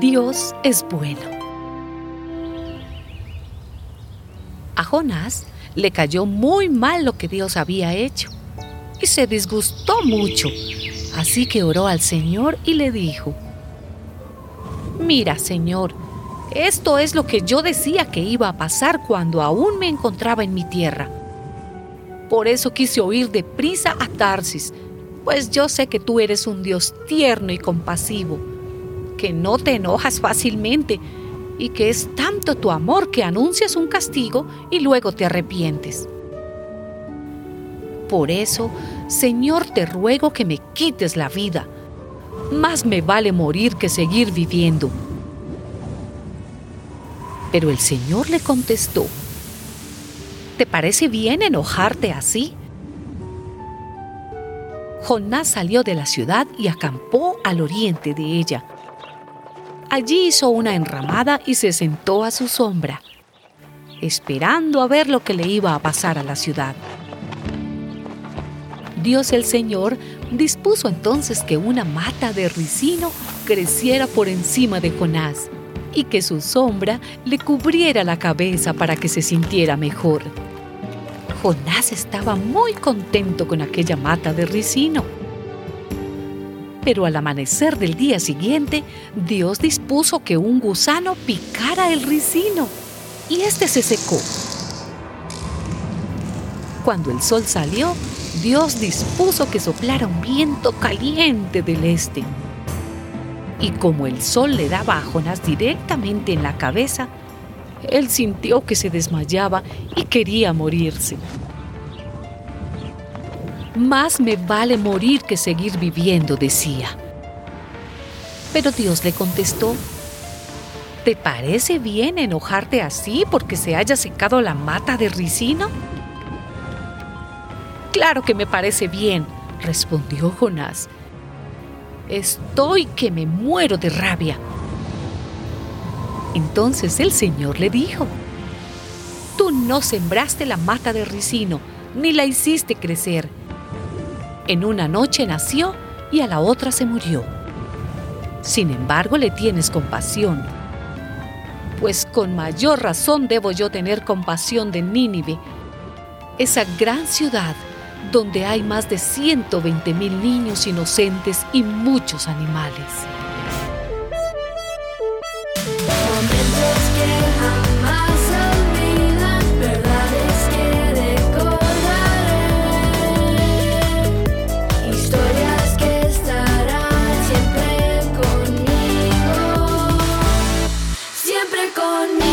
Dios es bueno. A Jonás le cayó muy mal lo que Dios había hecho y se disgustó mucho. Así que oró al Señor y le dijo, Mira, Señor, esto es lo que yo decía que iba a pasar cuando aún me encontraba en mi tierra. Por eso quise huir deprisa a Tarsis, pues yo sé que tú eres un Dios tierno y compasivo, que no te enojas fácilmente y que es tanto tu amor que anuncias un castigo y luego te arrepientes. Por eso, Señor, te ruego que me quites la vida. Más me vale morir que seguir viviendo. Pero el Señor le contestó, ¿te parece bien enojarte así? Jonás salió de la ciudad y acampó al oriente de ella. Allí hizo una enramada y se sentó a su sombra, esperando a ver lo que le iba a pasar a la ciudad. Dios el Señor dispuso entonces que una mata de ricino creciera por encima de Jonás y que su sombra le cubriera la cabeza para que se sintiera mejor. Jonás estaba muy contento con aquella mata de ricino. Pero al amanecer del día siguiente, Dios dispuso que un gusano picara el ricino y éste se secó. Cuando el sol salió, Dios dispuso que soplara un viento caliente del este y como el sol le daba a Jonás directamente en la cabeza, él sintió que se desmayaba y quería morirse. Más me vale morir que seguir viviendo, decía. Pero Dios le contestó, ¿te parece bien enojarte así porque se haya secado la mata de ricino? Claro que me parece bien, respondió Jonás. Estoy que me muero de rabia. Entonces el Señor le dijo, Tú no sembraste la mata de ricino, ni la hiciste crecer. En una noche nació y a la otra se murió. Sin embargo, le tienes compasión. Pues con mayor razón debo yo tener compasión de Nínive, esa gran ciudad donde hay más de 120 mil niños inocentes y muchos animales. on me.